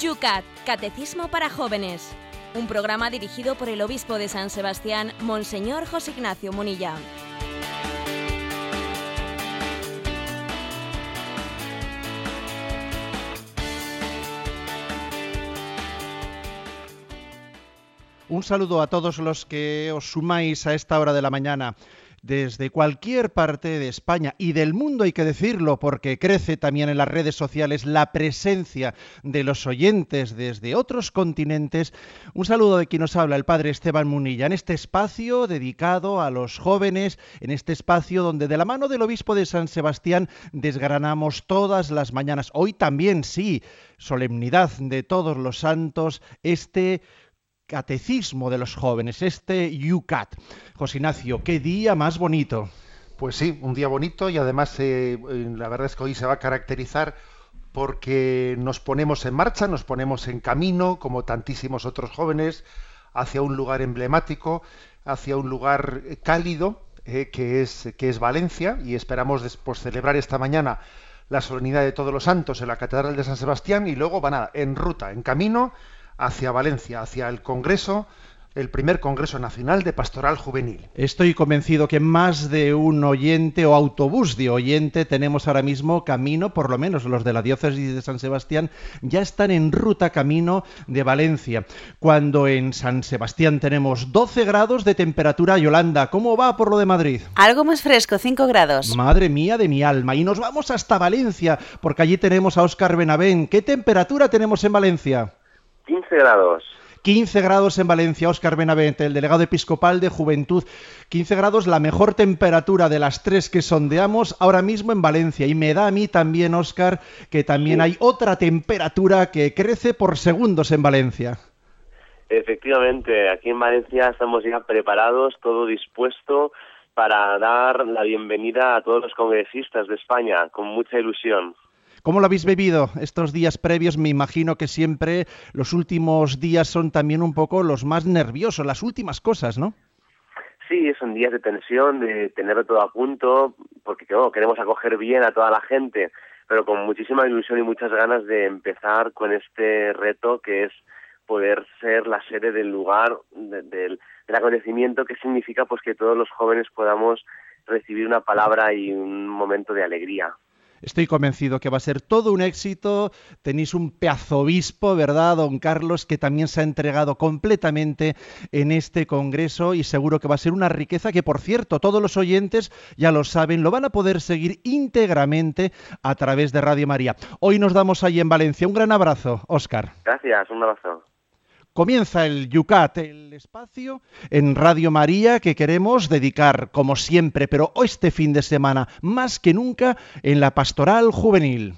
YUCAT, Catecismo para Jóvenes. Un programa dirigido por el obispo de San Sebastián, Monseñor José Ignacio Munilla. Un saludo a todos los que os sumáis a esta hora de la mañana desde cualquier parte de España y del mundo, hay que decirlo, porque crece también en las redes sociales la presencia de los oyentes desde otros continentes. Un saludo de quien nos habla, el padre Esteban Munilla, en este espacio dedicado a los jóvenes, en este espacio donde de la mano del obispo de San Sebastián desgranamos todas las mañanas. Hoy también, sí, solemnidad de todos los santos, este catecismo de los jóvenes, este UCAT. José Ignacio, qué día más bonito. Pues sí, un día bonito y además eh, la verdad es que hoy se va a caracterizar porque nos ponemos en marcha, nos ponemos en camino, como tantísimos otros jóvenes, hacia un lugar emblemático, hacia un lugar cálido, eh, que, es, que es Valencia, y esperamos después celebrar esta mañana la solemnidad de todos los santos en la Catedral de San Sebastián y luego van a, en ruta, en camino hacia Valencia, hacia el Congreso el primer Congreso Nacional de Pastoral Juvenil. Estoy convencido que más de un oyente o autobús de oyente tenemos ahora mismo camino, por lo menos los de la diócesis de San Sebastián, ya están en ruta camino de Valencia. Cuando en San Sebastián tenemos 12 grados de temperatura, Yolanda, ¿cómo va por lo de Madrid? Algo más fresco, 5 grados. Madre mía de mi alma. Y nos vamos hasta Valencia, porque allí tenemos a Óscar Benavén. ¿Qué temperatura tenemos en Valencia? 15 grados. 15 grados en Valencia, Óscar Benavente, el delegado episcopal de Juventud. 15 grados, la mejor temperatura de las tres que sondeamos ahora mismo en Valencia. Y me da a mí también, Óscar, que también hay otra temperatura que crece por segundos en Valencia. Efectivamente, aquí en Valencia estamos ya preparados, todo dispuesto para dar la bienvenida a todos los congresistas de España, con mucha ilusión. ¿Cómo lo habéis vivido estos días previos? Me imagino que siempre los últimos días son también un poco los más nerviosos, las últimas cosas, ¿no? Sí, son días de tensión, de tenerlo todo a punto, porque queremos acoger bien a toda la gente, pero con muchísima ilusión y muchas ganas de empezar con este reto que es poder ser la sede del lugar, del acontecimiento, que significa pues que todos los jóvenes podamos recibir una palabra y un momento de alegría. Estoy convencido que va a ser todo un éxito. Tenéis un peazobispo, ¿verdad, don Carlos, que también se ha entregado completamente en este congreso y seguro que va a ser una riqueza que, por cierto, todos los oyentes ya lo saben, lo van a poder seguir íntegramente a través de Radio María. Hoy nos damos ahí en Valencia. Un gran abrazo, Óscar. Gracias, un abrazo. Comienza el Yucat, el espacio en Radio María que queremos dedicar, como siempre, pero este fin de semana, más que nunca, en la pastoral juvenil.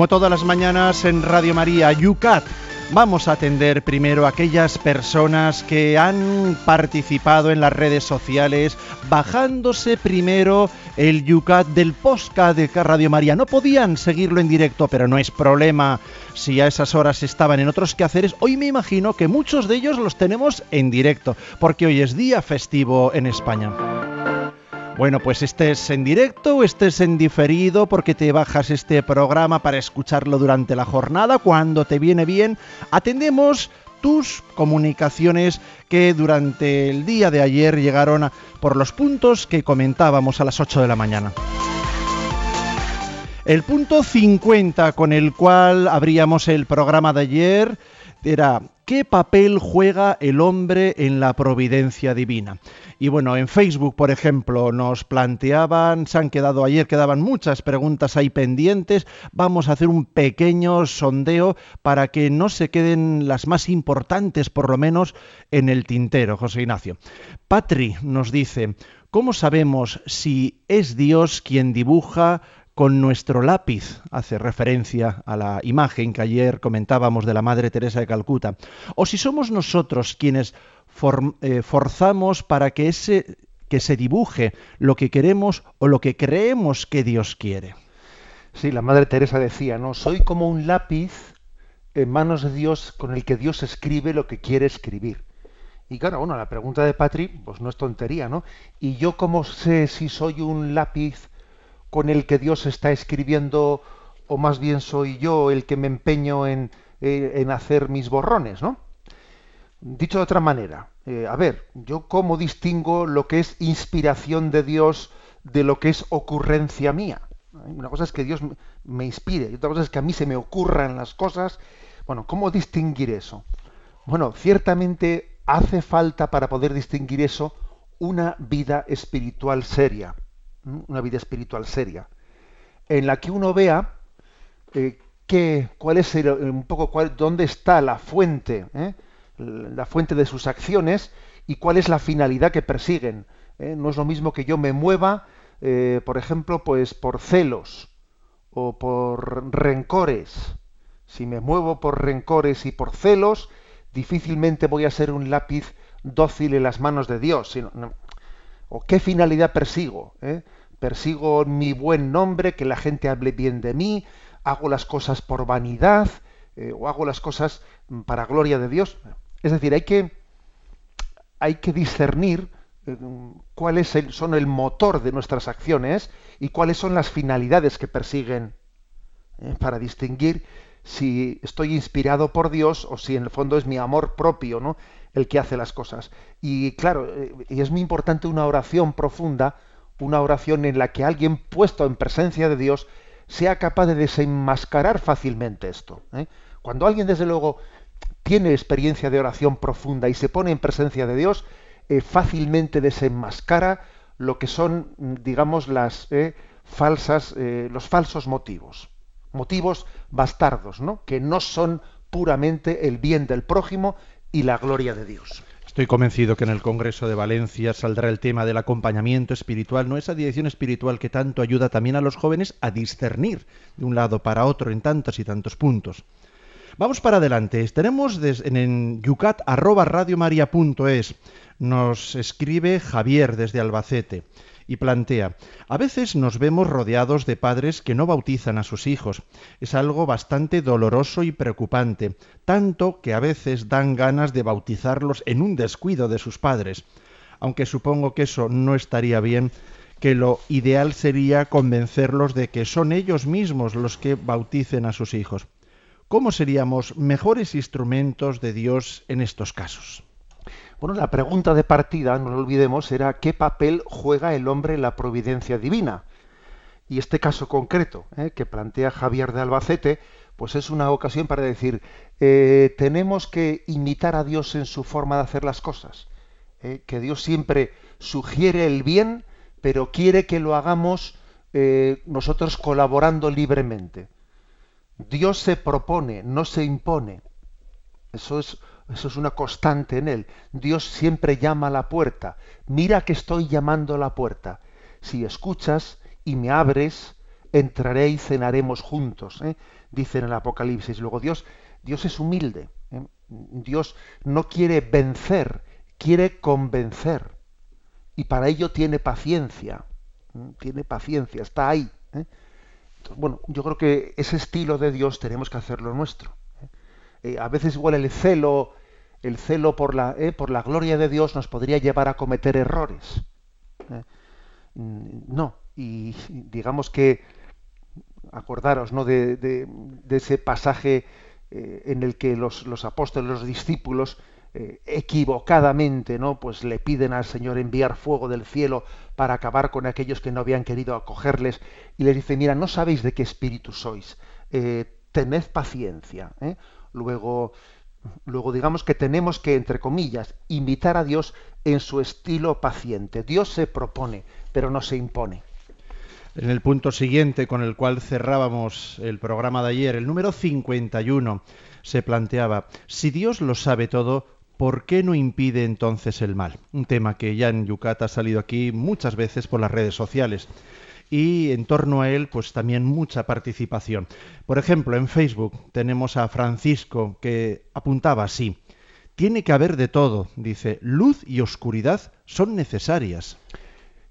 Como todas las mañanas en Radio María, Yucat, vamos a atender primero a aquellas personas que han participado en las redes sociales, bajándose primero el Yucat del podcast de Radio María. No podían seguirlo en directo, pero no es problema si a esas horas estaban en otros quehaceres. Hoy me imagino que muchos de ellos los tenemos en directo, porque hoy es día festivo en España. Bueno, pues estés en directo o estés en diferido porque te bajas este programa para escucharlo durante la jornada, cuando te viene bien, atendemos tus comunicaciones que durante el día de ayer llegaron por los puntos que comentábamos a las 8 de la mañana. El punto 50 con el cual abríamos el programa de ayer era ¿qué papel juega el hombre en la providencia divina? Y bueno, en Facebook, por ejemplo, nos planteaban, se han quedado ayer, quedaban muchas preguntas ahí pendientes. Vamos a hacer un pequeño sondeo para que no se queden las más importantes, por lo menos, en el tintero, José Ignacio. Patri nos dice, ¿cómo sabemos si es Dios quien dibuja con nuestro lápiz, hace referencia a la imagen que ayer comentábamos de la Madre Teresa de Calcuta, o si somos nosotros quienes eh, forzamos para que, ese, que se dibuje lo que queremos o lo que creemos que Dios quiere. Sí, la Madre Teresa decía, ¿no? Soy como un lápiz en manos de Dios con el que Dios escribe lo que quiere escribir. Y claro, bueno, la pregunta de Patri, pues no es tontería, ¿no? ¿Y yo cómo sé si soy un lápiz con el que Dios está escribiendo, o más bien soy yo el que me empeño en, eh, hacer mis borrones, ¿no? Dicho de otra manera, eh, a ver, yo cómo distingo lo que es inspiración de Dios de lo que es ocurrencia mía. Una cosa es que Dios me inspire, y otra cosa es que a mí se me ocurran las cosas. Bueno, ¿cómo distinguir eso? Bueno, ciertamente hace falta para poder distinguir eso una vida espiritual seria, una vida espiritual seria, en la que uno vea eh, cuál es un poco cuál, dónde está la fuente, ¿eh? la fuente de sus acciones y cuál es la finalidad que persiguen. ¿eh? No es lo mismo que yo me mueva, por ejemplo, pues por celos o por rencores. Si me muevo por rencores y por celos, difícilmente voy a ser un lápiz dócil en las manos de Dios. ¿O qué finalidad persigo? Eh? ¿Persigo mi buen nombre, que la gente hable bien de mí? ¿Hago las cosas por vanidad? Eh, ¿O hago las cosas para gloria de Dios? Es decir, hay que, hay que discernir eh, cuáles son el motor de nuestras acciones y cuáles son las finalidades que persiguen para distinguir si estoy inspirado por Dios o si en el fondo es mi amor propio, ¿no? El que hace las cosas. Y claro, eh, y es muy importante una oración profunda, una oración en la que alguien puesto en presencia de Dios sea capaz de desenmascarar fácilmente esto. ¿eh? Cuando alguien, desde luego, tiene experiencia de oración profunda y se pone en presencia de Dios, eh, fácilmente desenmascara lo que son, digamos, las falsas, los falsos motivos motivos bastardos, ¿no? que no son puramente el bien del prójimo y la gloria de Dios. Estoy convencido que en el Congreso de Valencia saldrá el tema del acompañamiento espiritual, no esa dirección espiritual que tanto ayuda también a los jóvenes a discernir de un lado para otro en tantos y tantos puntos. Vamos para adelante. Tenemos en, yucat@radiomaria.es. Nos escribe Javier desde Albacete y plantea, a veces nos vemos rodeados de padres que no bautizan a sus hijos. Es algo bastante doloroso y preocupante, tanto que a veces dan ganas de bautizarlos en un descuido de sus padres. Aunque supongo que eso no estaría bien, que lo ideal sería convencerlos de que son ellos mismos los que bauticen a sus hijos. ¿Cómo seríamos mejores instrumentos de Dios en estos casos? Bueno, la pregunta de partida, no lo olvidemos, era qué papel juega el hombre en la providencia divina. Y este caso concreto eh, que plantea Javier de Albacete, pues es una ocasión para decir, eh, tenemos que imitar a Dios en su forma de hacer las cosas. Eh, que Dios siempre sugiere el bien, pero quiere que lo hagamos nosotros colaborando libremente. Dios se propone, no se impone. Eso es eso es una constante en él. Dios siempre llama a la puerta. Mira que estoy llamando a la puerta. Si escuchas y me abres, entraré y cenaremos juntos. ¿eh? Dice en el Apocalipsis. Luego Dios, Dios es humilde. ¿eh? Dios no quiere vencer, quiere convencer. Y para ello tiene paciencia. ¿eh? Tiene paciencia, está ahí. bueno, yo creo que ese estilo de Dios tenemos que hacerlo nuestro. a veces igual el celo el celo por la, eh, por la gloria de Dios nos podría llevar a cometer errores. Eh, mm, no, y digamos que, acordaros ¿no? de, ese pasaje eh, en el que los, los, apóstoles, los discípulos, equivocadamente, ¿no? Pues le piden al Señor enviar fuego del cielo para acabar con aquellos que no habían querido acogerles, y les dice, mira, no sabéis de qué espíritu sois, tened paciencia. Luego, Luego digamos que tenemos que, entre comillas, invitar a Dios en su estilo paciente. Dios se propone, pero no se impone. En el punto siguiente con el cual cerrábamos el programa de ayer, el número 51, se planteaba, si Dios lo sabe todo, ¿por qué no impide entonces el mal? Un tema que ya en Yucat ha salido aquí muchas veces por las redes sociales. Y en torno a él pues también mucha participación. Por ejemplo, en Facebook tenemos a Francisco que apuntaba así, tiene que haber de todo, dice, luz y oscuridad son necesarias.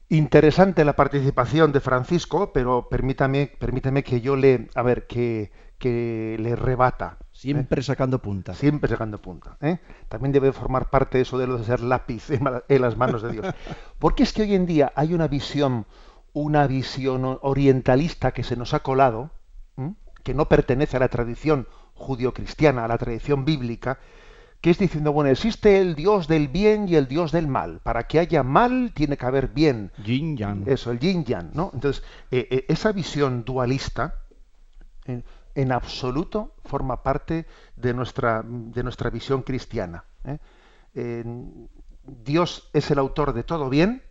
Interesante la participación de Francisco, pero permítame, permítame que yo le, a ver, que, que le rebata. Siempre sacando punta. Siempre sacando punta. ¿eh? También debe formar parte de eso de lo de ser lápiz en, las manos de Dios. Porque es que hoy en día hay una visión, una visión orientalista que se nos ha colado, que no pertenece a la tradición judio-cristiana, a la tradición bíblica, que es diciendo, bueno, existe el Dios del bien y el Dios del mal. Para que haya mal tiene que haber bien. Yin yang. Eso, el yin yang, ¿no? Entonces, eh, eh, esa visión dualista en, absoluto forma parte de nuestra, de nuestra visión cristiana. ¿eh? Dios es el autor de todo bien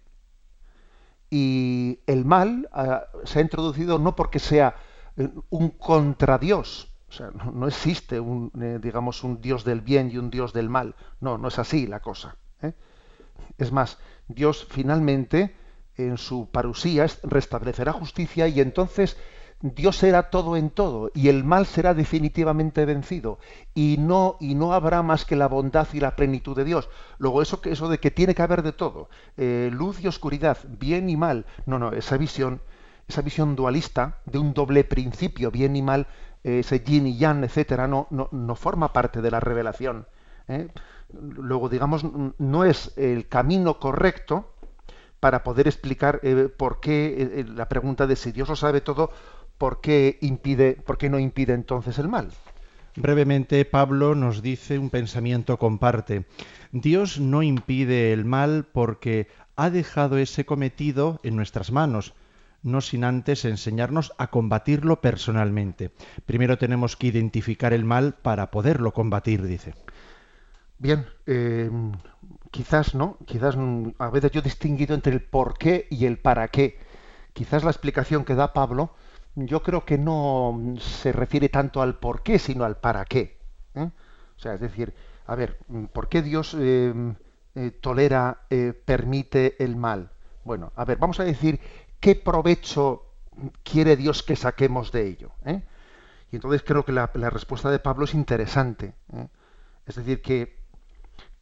y el mal ah, se ha introducido no porque sea un contra Dios, o sea, no, existe un, eh, digamos, un Dios del bien y un Dios del mal. No, no es así la cosa. ¿eh? Es más, Dios finalmente, en su parusía, restablecerá justicia y entonces Dios será todo en todo y el mal será definitivamente vencido y no y no habrá más que la bondad y la plenitud de Dios. Luego eso que eso de que tiene que haber de todo, eh, luz y oscuridad, bien y mal. No, no, esa visión, esa visión dualista de un doble principio, bien y mal, ese yin y yang, etcétera, no, no, forma parte de la revelación. ¿eh? Luego, digamos, no es el camino correcto para poder explicar eh, por qué eh, la pregunta de si Dios lo sabe todo, ¿por qué, impide, por qué no impide entonces el mal? Brevemente, Pablo nos dice un pensamiento comparte. Dios no impide el mal porque ha dejado ese cometido en nuestras manos no sin antes enseñarnos a combatirlo personalmente. Primero tenemos que identificar el mal para poderlo combatir, dice. Bien, eh, quizás no, quizás a veces yo he distinguido entre el por qué y el para qué. Quizás la explicación que da Pablo, yo creo que no se refiere tanto al por qué, sino al para qué. ¿eh? O sea, es decir, a ver, ¿por qué Dios eh, tolera, permite el mal? Bueno, a ver, vamos a decir ¿qué provecho quiere Dios que saquemos de ello? ¿eh? Y entonces creo que la, respuesta de Pablo es interesante. ¿eh? Es decir, que,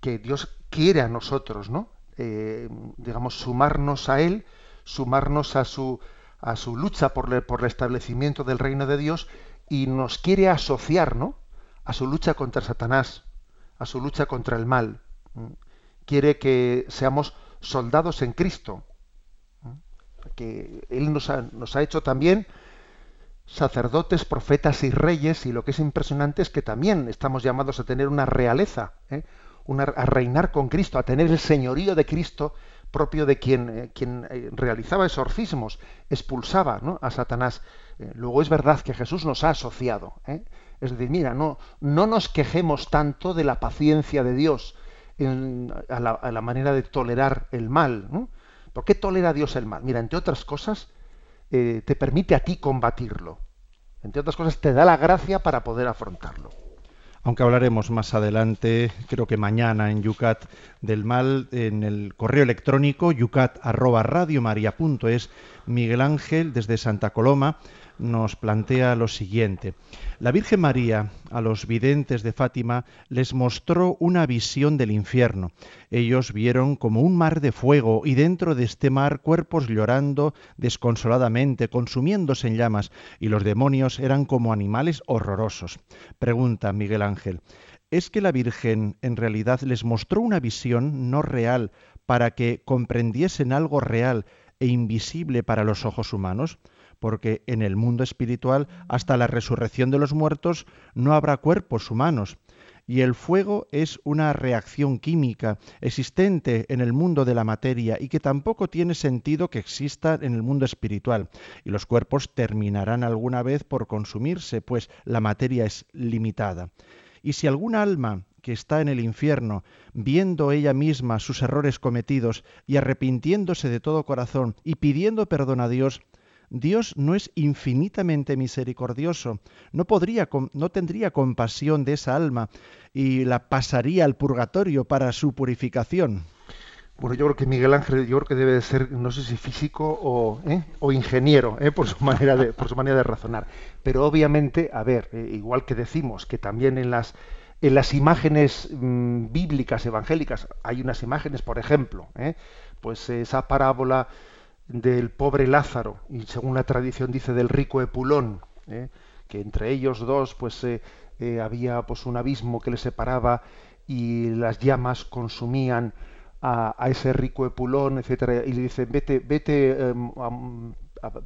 que, Dios quiere a nosotros, ¿no? Eh, digamos, sumarnos a Él, sumarnos a su, a su lucha por, por, el establecimiento del reino de Dios y nos quiere asociar, ¿no? A su lucha contra Satanás, a su lucha contra el mal. Quiere que seamos soldados en Cristo, que Él nos ha, hecho también sacerdotes, profetas y reyes, y lo que es impresionante es que también estamos llamados a tener una realeza, ¿eh? a reinar con Cristo, a tener el señorío de Cristo propio de quien, eh, quien eh, realizaba exorcismos, expulsaba a Satanás. luego es verdad que Jesús nos ha asociado. Es decir, mira, no, no nos quejemos tanto de la paciencia de Dios a, la, manera de tolerar el mal. ¿no? ¿Por qué tolera Dios el mal? Mira, entre otras cosas, eh, te permite a ti combatirlo. Entre otras cosas, te da la gracia para poder afrontarlo. Aunque hablaremos más adelante, creo que mañana en Yucat del mal, en el correo electrónico yucat@radiomaria.es, Miguel Ángel desde Santa Coloma nos plantea lo siguiente. La Virgen María a los videntes de Fátima les mostró una visión del infierno. Ellos vieron como un mar de fuego y dentro de este mar cuerpos llorando desconsoladamente, consumiéndose en llamas, y los demonios eran como animales horrorosos. Pregunta Miguel Ángel, ¿es que la Virgen en realidad les mostró una visión no real para que comprendiesen algo real e invisible para los ojos humanos? Porque en el mundo espiritual, hasta la resurrección de los muertos, no habrá cuerpos humanos. Y el fuego es una reacción química existente en el mundo de la materia y que tampoco tiene sentido que exista en el mundo espiritual. Y los cuerpos terminarán alguna vez por consumirse, pues la materia es limitada. Y si algún alma que está en el infierno, viendo ella misma sus errores cometidos y arrepintiéndose de todo corazón y pidiendo perdón a Dios, Dios no es infinitamente misericordioso, no podría no tendría compasión de esa alma y la pasaría al purgatorio para su purificación. Bueno, yo creo que Miguel Ángel, yo creo que debe de ser, no sé si físico o, ¿eh? o ingeniero, ¿eh? por su manera de, por su manera de razonar. Pero obviamente, a ver, eh, igual que decimos que también en las en las imágenes mm, bíblicas evangélicas hay unas imágenes, por ejemplo, pues esa parábola del pobre Lázaro y según la tradición dice del rico Epulón, que entre ellos dos pues había pues un abismo que les separaba y las llamas consumían a, ese rico Epulón, etcétera, y le dice, vete, vete, em,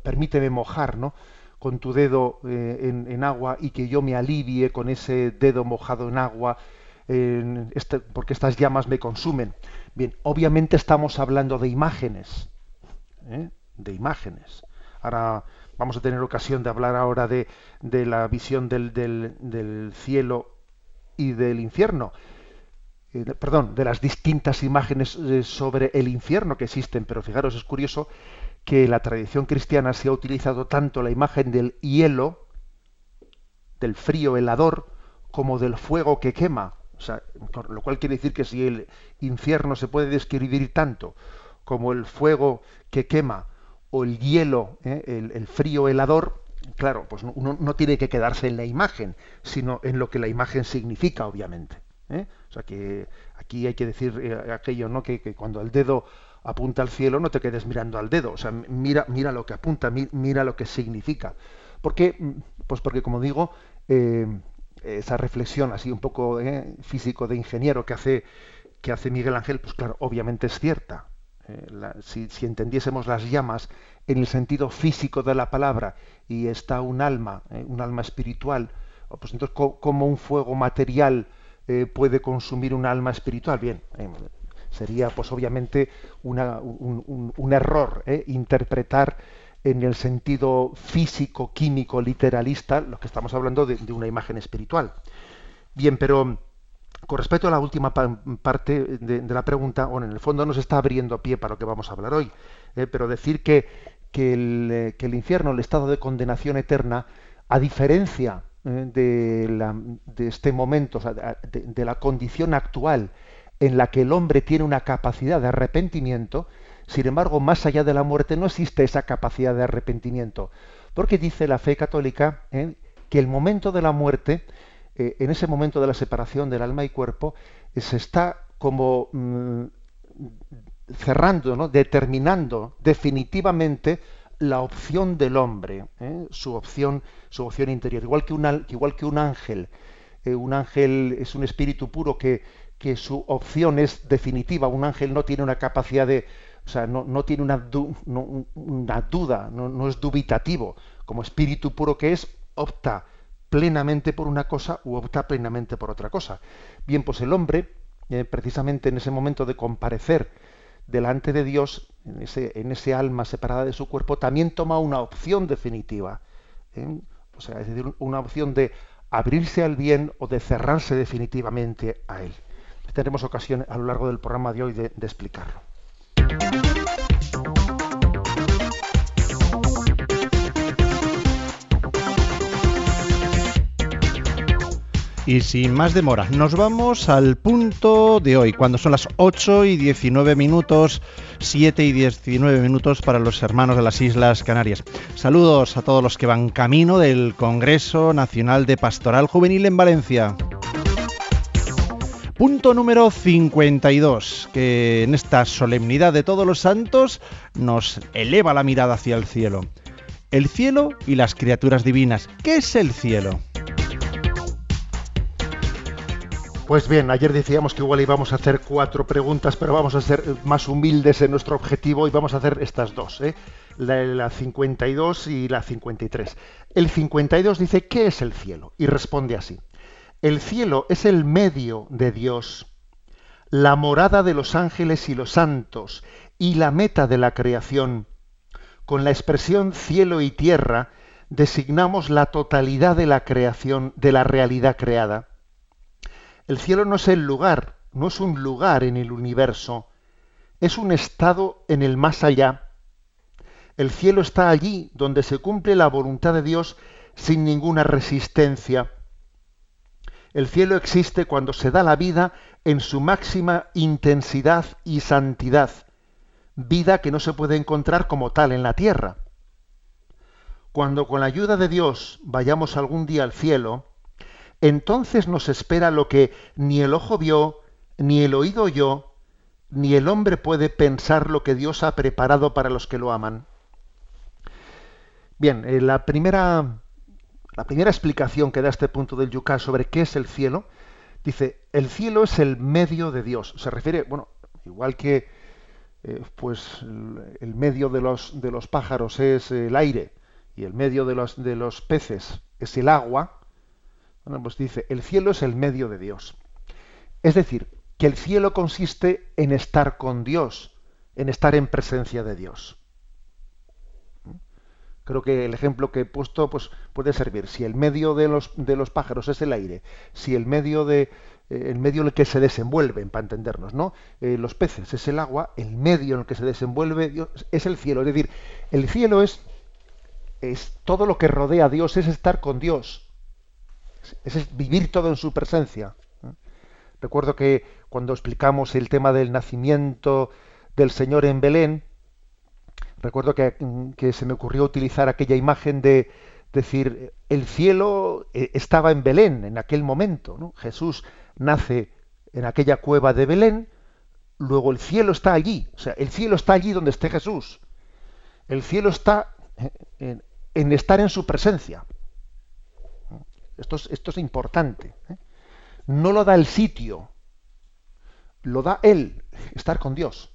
permíteme mojar, ¿no? con tu dedo eh, en, agua y que yo me alivie con ese dedo mojado en agua, este, porque estas llamas me consumen. Bien, obviamente estamos hablando de imágenes, ¿eh? de imágenes. Ahora vamos a tener ocasión de hablar ahora de, de la visión del, del, cielo y del infierno. Eh, perdón, de las distintas imágenes eh, sobre el infierno que existen, pero fijaros, es curioso que la tradición cristiana se ha utilizado tanto la imagen del hielo, del frío helador, como del fuego que quema. O sea, lo cual quiere decir que si el infierno se puede describir tanto como el fuego que quema o el hielo, eh, el, frío helador, claro, pues uno no tiene que quedarse en la imagen, sino en lo que la imagen significa, obviamente. ¿eh? O sea que aquí hay que decir eh, aquello, ¿no? Que, cuando el dedo apunta al cielo no te quedes mirando al dedo, o sea, mira, mira lo que apunta, mira lo que significa. porque Pues porque, como digo, eh, esa reflexión así un poco físico de ingeniero que hace, que hace Miguel Ángel, pues claro, obviamente es cierta. Si, si, entendiésemos las llamas en el sentido físico de la palabra y está un alma, un alma espiritual, pues entonces como un fuego material eh, puede consumir un alma espiritual. Bien, eh, sería pues obviamente un, error eh, interpretar en el sentido físico, químico, literalista, lo que estamos hablando de, una imagen espiritual. Bien, pero con respecto a la última parte de, la pregunta, bueno, en el fondo nos está abriendo pie para lo que vamos a hablar hoy, pero decir que, que, el, infierno, el estado de condenación eterna, a diferencia eh, de, este momento, de, la condición actual en la que el hombre tiene una capacidad de arrepentimiento, sin embargo, más allá de la muerte no existe esa capacidad de arrepentimiento, porque dice la fe católica eh, que el momento de la muerte, eh, en ese momento de la separación del alma y cuerpo, se está como mm, cerrando, determinando definitivamente la opción del hombre, ¿eh? su opción, su opción interior, igual que un, igual que un ángel. Eh, un ángel es un espíritu puro que, su opción es definitiva. Un ángel no tiene una capacidad de, o sea, no, tiene una, duda, no, es dubitativo. Como espíritu puro que es, opta plenamente por una cosa u opta plenamente por otra cosa. Bien, pues el hombre, eh, precisamente en ese momento de comparecer delante de Dios, en ese, alma separada de su cuerpo, también toma una opción definitiva. ¿eh? O sea, es decir, una opción de abrirse al bien o de cerrarse definitivamente a él. Tendremos ocasión a lo largo del programa de hoy de explicarlo. Y sin más demora, nos vamos al punto de hoy, cuando son las 8 y 19 minutos, 7 y 19 minutos para los hermanos de las Islas Canarias. Saludos a todos los que van camino del Congreso Nacional de Pastoral Juvenil en Valencia. Punto número 52, que en esta solemnidad de todos los santos nos eleva la mirada hacia el cielo. El cielo y las criaturas divinas. ¿Qué es el cielo? Pues bien, ayer decíamos que igual íbamos a hacer cuatro preguntas, pero vamos a ser más humildes en nuestro objetivo y vamos a hacer estas dos, ¿eh? la, la 52 y la 53. El 52 dice, ¿qué es el cielo? Y responde así. El cielo es el medio de Dios, la morada de los ángeles y los santos y la meta de la creación. Con la expresión cielo y tierra designamos la totalidad de la creación, de la realidad creada. El cielo no es el lugar, no es un lugar en el universo, es un estado en el más allá. El cielo está allí donde se cumple la voluntad de Dios sin ninguna resistencia. El cielo existe cuando se da la vida en su máxima intensidad y santidad, vida que no se puede encontrar como tal en la tierra. Cuando con la ayuda de Dios vayamos algún día al cielo, entonces nos espera lo que ni el ojo vio, ni el oído oyó, ni el hombre puede pensar lo que Dios ha preparado para los que lo aman. Bien, eh, la primera la primera explicación que da este punto del Yucá sobre qué es el cielo, dice, el cielo es el medio de Dios. Se refiere, bueno, igual que eh, pues el medio de los, de los pájaros es el aire y el medio de los, de los peces es el agua, bueno, pues dice, el cielo es el medio de Dios. Es decir, que el cielo consiste en estar con Dios, en estar en presencia de Dios. Creo que el ejemplo que he puesto pues, puede servir. Si el medio de los, de los pájaros es el aire, si el medio de eh, el medio en el que se desenvuelven, para entendernos, ¿no? Eh, los peces es el agua, el medio en el que se desenvuelve es el cielo. Es decir, el cielo es, es todo lo que rodea a Dios, es estar con Dios. Es, vivir todo en su presencia. Recuerdo que cuando explicamos el tema del nacimiento del Señor en Belén, recuerdo que, se me ocurrió utilizar aquella imagen de decir, el cielo eh, estaba en Belén en aquel momento, Jesús nace en aquella cueva de Belén, luego el cielo está allí, o sea, el cielo está allí donde esté Jesús. El cielo está en, estar en su presencia. Esto es, importante. ¿eh? No lo da el sitio, lo da Él, estar con Dios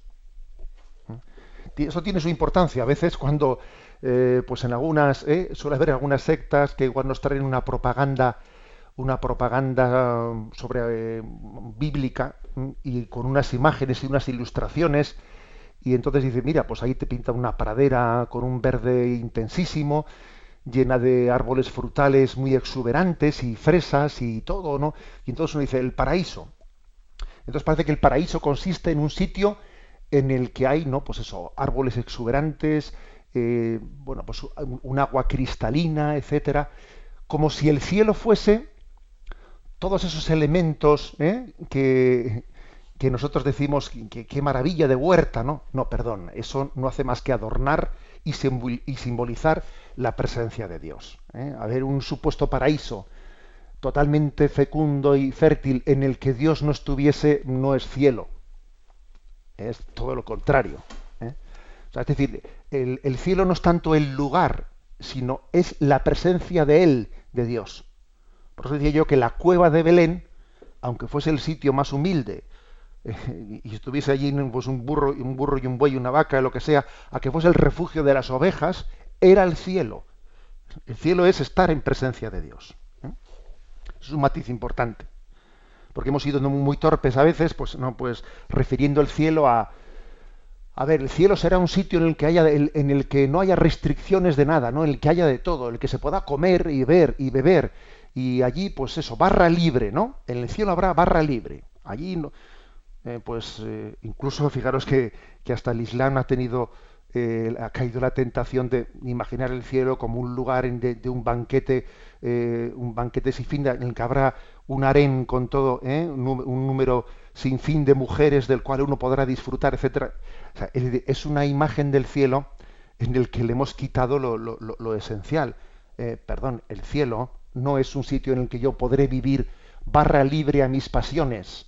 eso tiene su importancia. A veces cuando, eh, pues en algunas, eh, suele haber algunas sectas que igual nos traen una propaganda, una propaganda sobre eh, bíblica y con unas imágenes y unas ilustraciones y entonces dice, mira, pues ahí te pinta una pradera con un verde intensísimo, llena de árboles frutales muy exuberantes y fresas y todo, ¿no? Y entonces uno dice, el paraíso. Entonces parece que el paraíso consiste en un sitio en el que hay, ¿no? Pues eso, árboles exuberantes, eh, bueno, pues un agua cristalina, etcétera, como si el cielo fuese todos esos elementos ¿eh? que, que, nosotros decimos qué maravilla de huerta, ¿no? No, perdón, eso no hace más que adornar y, simbolizar la presencia de Dios. ¿eh? A ver, un supuesto paraíso totalmente fecundo y fértil en el que Dios no estuviese, no es cielo es todo lo contrario. ¿eh? es decir, el, cielo no es tanto el lugar, sino es la presencia de Él, de Dios. Por eso decía yo que la cueva de Belén, aunque fuese el sitio más humilde, eh, y estuviese allí pues, un, burro, un burro y un buey, una vaca, lo que sea, a que fuese el refugio de las ovejas, era el cielo. El cielo es estar en presencia de Dios. ¿eh? Es un matiz importante porque hemos sido muy torpes a veces, pues no, pues refiriendo el cielo a a ver, el cielo será un sitio en el que haya en el que no haya restricciones de nada, ¿no? En el que haya de todo, en el que se pueda comer y ver y beber y allí pues eso, barra libre, ¿no? En el cielo habrá barra libre. Allí no, eh, pues eh, incluso fijaros que, que, hasta el Islam ha tenido eh, ha caído la tentación de imaginar el cielo como un lugar de, un banquete, un banquete sin fin, en el que habrá un harén con todo, ¿eh? un, número sin fin de mujeres del cual uno podrá disfrutar, etcétera. es una imagen del cielo en el que le hemos quitado lo, esencial. Eh, perdón, el cielo no es un sitio en el que yo podré vivir barra libre a mis pasiones.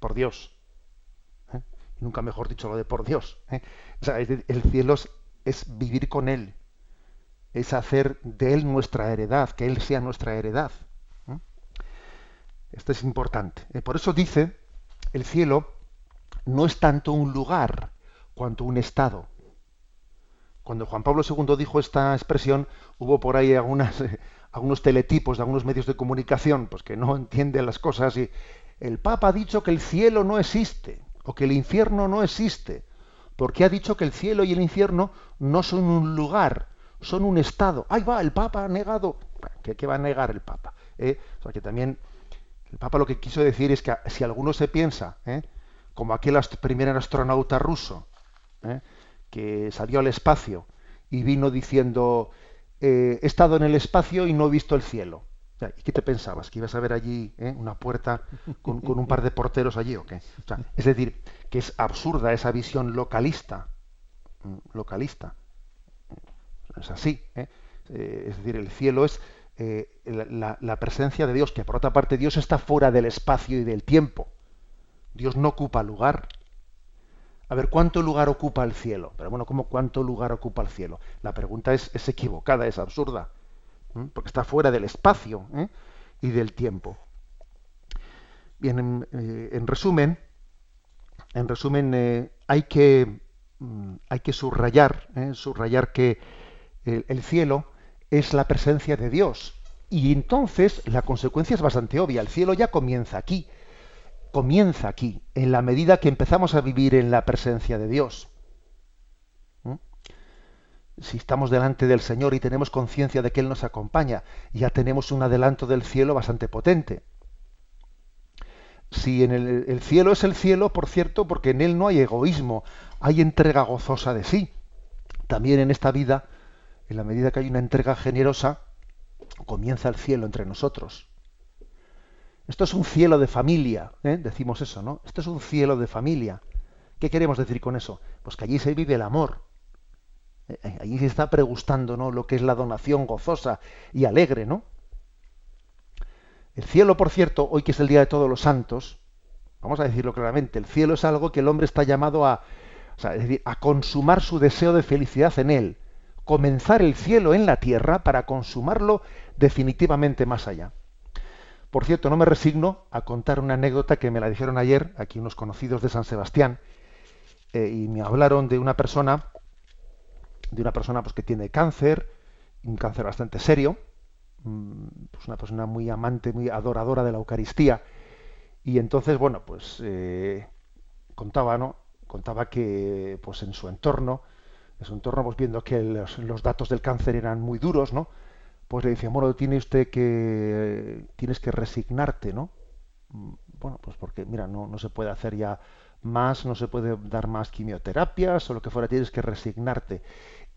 Por Dios. ¿Eh? Nunca mejor dicho lo de por Dios. el cielo es vivir con Él. Es hacer de Él nuestra heredad, que Él sea nuestra heredad. Esto es importante. Eh, por eso dice, el cielo no es tanto un lugar cuanto un estado. Cuando Juan Pablo II dijo esta expresión, hubo por ahí algunas, algunos teletipos de algunos medios de comunicación pues que no entienden las cosas y el Papa ha dicho que el cielo no existe o que el infierno no existe, porque ha dicho que el cielo y el infierno no son un lugar, son un estado. Ahí va, el Papa ha negado. ¿Qué, va a negar el Papa? Eh, o sea, que también el Papa lo que quiso decir es que si alguno se piensa, ¿eh? como aquel primer astronauta ruso, ¿eh? que salió al espacio y vino diciendo, eh, he estado en el espacio y no he visto el cielo. ¿Y qué te pensabas? ¿Que ibas a ver allí eh, una puerta con, un par de porteros allí o qué? es decir, que es absurda esa visión localista. Mm, localista. Es así. ¿eh? Eh, es decir, el cielo es la, la, presencia de Dios, que por otra parte Dios está fuera del espacio y del tiempo. Dios no ocupa lugar. A ver, ¿cuánto lugar ocupa el cielo? Pero bueno, ¿cómo cuánto lugar ocupa el cielo? La pregunta es equivocada, es absurda porque está fuera del espacio ¿eh? y del tiempo. Bien, en, eh, resumen, en resumen eh, hay que mm, hay que subrayar, subrayar que el, cielo es la presencia de Dios y entonces la consecuencia es bastante obvia. El cielo ya comienza aquí, comienza aquí, en la medida que empezamos a vivir en la presencia de Dios si estamos delante del Señor y tenemos conciencia de que Él nos acompaña, ya tenemos un adelanto del cielo bastante potente. Si en el, cielo es el cielo, por cierto, porque en Él no hay egoísmo, hay entrega gozosa de sí. También en esta vida, en la medida que hay una entrega generosa, comienza el cielo entre nosotros. Esto es un cielo de familia, ¿eh? decimos eso, ¿no? Esto es un cielo de familia. ¿Qué queremos decir con eso? Pues que allí se vive el amor, Allí se está pregustando ¿no? lo que es la donación gozosa y alegre, ¿no? El cielo, por cierto, hoy que es el Día de Todos los Santos, vamos a decirlo claramente, el cielo es algo que el hombre está llamado a, a consumar su deseo de felicidad en él, comenzar el cielo en la tierra para consumarlo definitivamente más allá. Por cierto, no me resigno a contar una anécdota que me la dijeron ayer aquí unos conocidos de San Sebastián eh, y me hablaron de una persona de una persona pues, que tiene cáncer, un cáncer bastante serio, mm, pues una persona muy amante, muy adoradora de la Eucaristía, y entonces, bueno, pues eh, contaba, ¿no? Contaba que pues en su entorno, en su entorno, pues viendo que los, datos del cáncer eran muy duros, ¿no? Pues le decía, bueno, tiene usted que tienes que resignarte, ¿no? Mm, bueno, pues porque, mira, no, no se puede hacer ya más, no se puede dar más quimioterapias o lo que fuera, tienes que resignarte.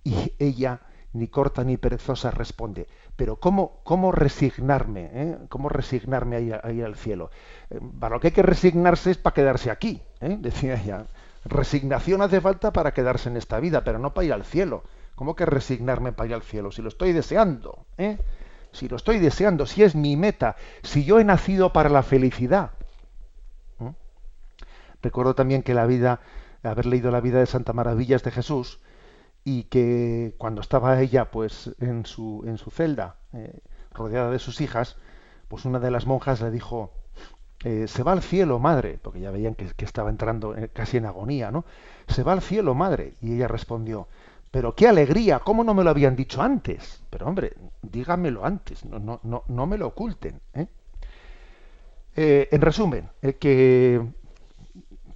Y ella, ni corta ni perezosa, responde, pero ¿cómo, cómo resignarme? Eh? ¿Cómo resignarme a ir, al cielo? Eh, para lo que hay que resignarse es para quedarse aquí, ¿eh? decía ella. Resignación hace falta para quedarse en esta vida, pero no para ir al cielo. ¿Cómo que resignarme para ir al cielo? Si lo estoy deseando, ¿eh? si lo estoy deseando, si es mi meta, si yo he nacido para la felicidad. Recuerdo también que la vida, haber leído la vida de Santa Maravillas de Jesús, y que cuando estaba ella pues en su, en su celda, eh, rodeada de sus hijas, pues una de las monjas le dijo, eh, se va al cielo, madre, porque ya veían que, estaba entrando eh, casi en agonía, ¿no? Se va al cielo, madre. Y ella respondió, pero qué alegría, ¿cómo no me lo habían dicho antes? Pero hombre, dígamelo antes, no, no, no, no me lo oculten. en resumen, que,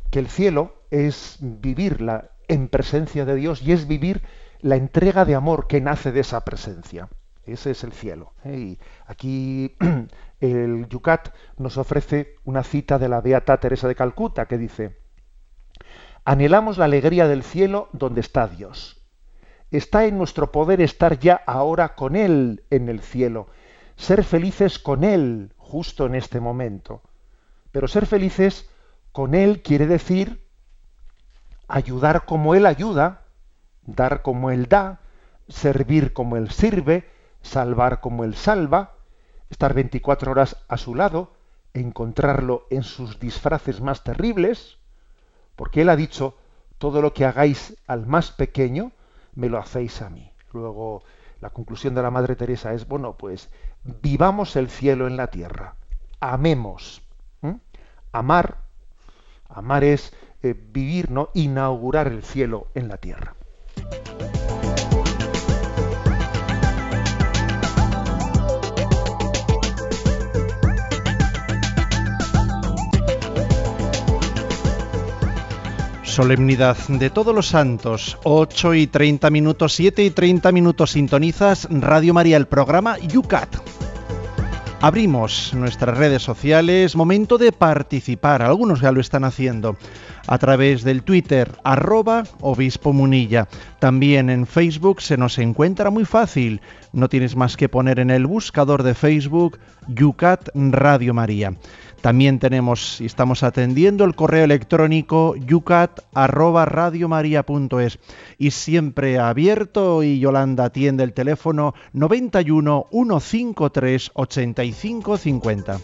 que el cielo es vivir la, en presencia de Dios y es vivir la entrega de amor que nace de esa presencia. Ese es el cielo. ¿eh? Y aquí el Yucat nos ofrece una cita de la Beata Teresa de Calcuta que dice, anhelamos la alegría del cielo donde está Dios. Está en nuestro poder estar ya ahora con Él en el cielo, ser felices con Él justo en este momento. Pero ser felices con Él quiere decir ayudar como Él ayuda, dar como Él da, servir como Él sirve, salvar como Él salva, estar 24 horas a su lado, encontrarlo en sus disfraces más terribles, porque Él ha dicho, todo lo que hagáis al más pequeño, me lo hacéis a mí. Luego, la conclusión de la Madre Teresa es, bueno, pues vivamos el cielo en la tierra, amemos. Amar, amar es eh, vivir, ¿no? inaugurar el cielo en la tierra. Solemnidad de todos los santos, 8 y 30 minutos, 7 y 30 minutos sintonizas Radio María, el programa Yucat. Abrimos nuestras redes sociales, momento de participar, algunos ya lo están haciendo. A través del Twitter arroba obispo munilla. También en Facebook se nos encuentra muy fácil. No tienes más que poner en el buscador de Facebook Yucat Radio María. También tenemos y estamos atendiendo el correo electrónico yucat@radiomaria.es y siempre abierto y Yolanda atiende el teléfono 91 153 85 50.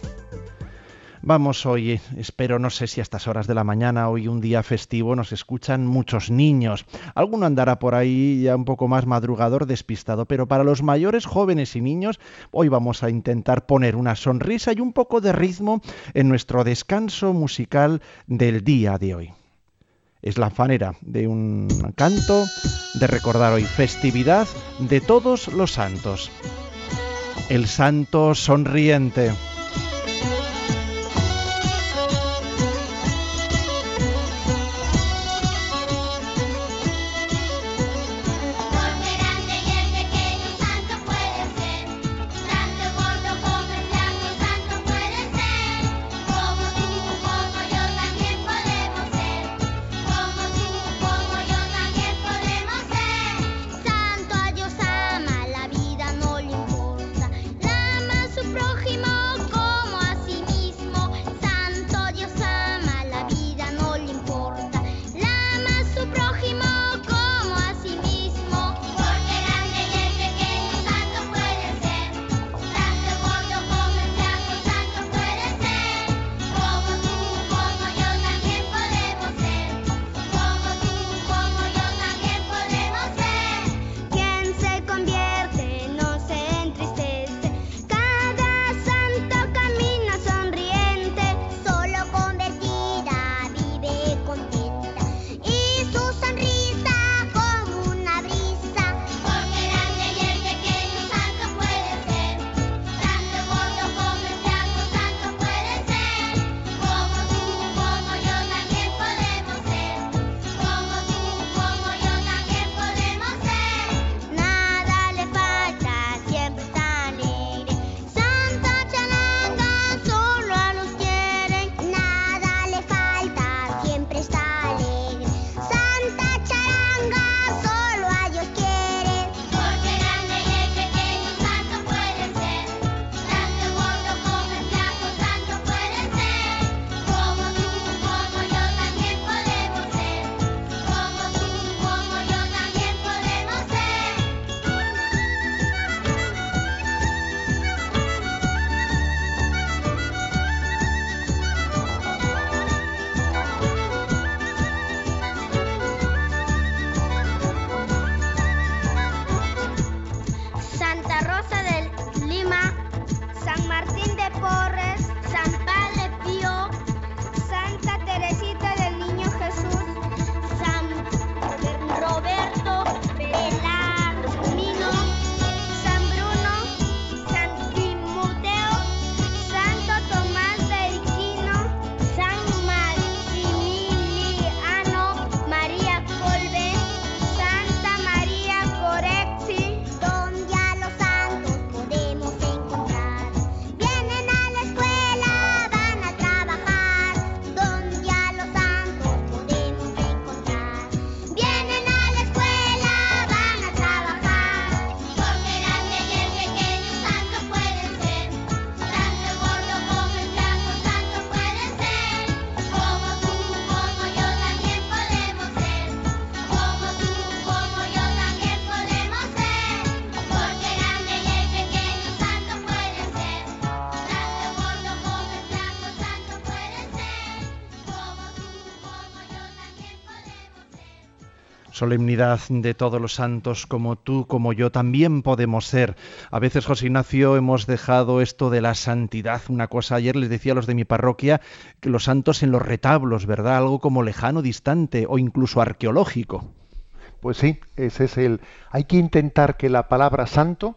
Vamos hoy, espero, no sé si a estas horas de la mañana, hoy un día festivo, nos escuchan muchos niños. Alguno andará por ahí ya un poco más madrugador, despistado, pero para los mayores, jóvenes y niños, hoy vamos a intentar poner una sonrisa y un poco de ritmo en nuestro descanso musical del día de hoy. Es la fanera de un canto de recordar hoy festividad de todos los santos. El santo sonriente. Solemnidad de todos los santos como tú, como yo, también podemos ser. A veces, José Ignacio, hemos dejado esto de la santidad, una cosa, ayer les decía a los de mi parroquia, que los santos en los retablos, ¿verdad? Algo como lejano, distante o incluso arqueológico. Pues sí, ese es el... Hay que intentar que la palabra santo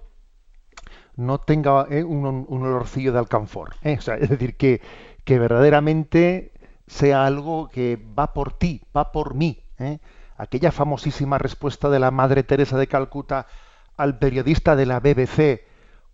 no tenga eh, un, olorcillo de alcanfor. Eh, es decir, que, que verdaderamente sea algo que va por ti, va por mí. ¿eh? Aquella famosísima respuesta de la Madre Teresa de Calcuta al periodista de la BBC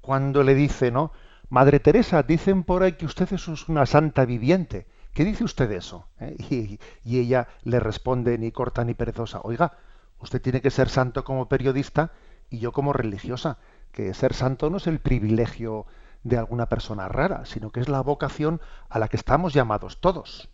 cuando le dice, ¿no? Madre Teresa, dicen por ahí que usted es una santa viviente. ¿qué dice usted eso? ¿Eh? Y, ella le responde ni corta ni perezosa, oiga, usted tiene que ser santo como periodista y yo como religiosa, que ser santo no es el privilegio de alguna persona rara, sino que es la vocación a la que estamos llamados todos.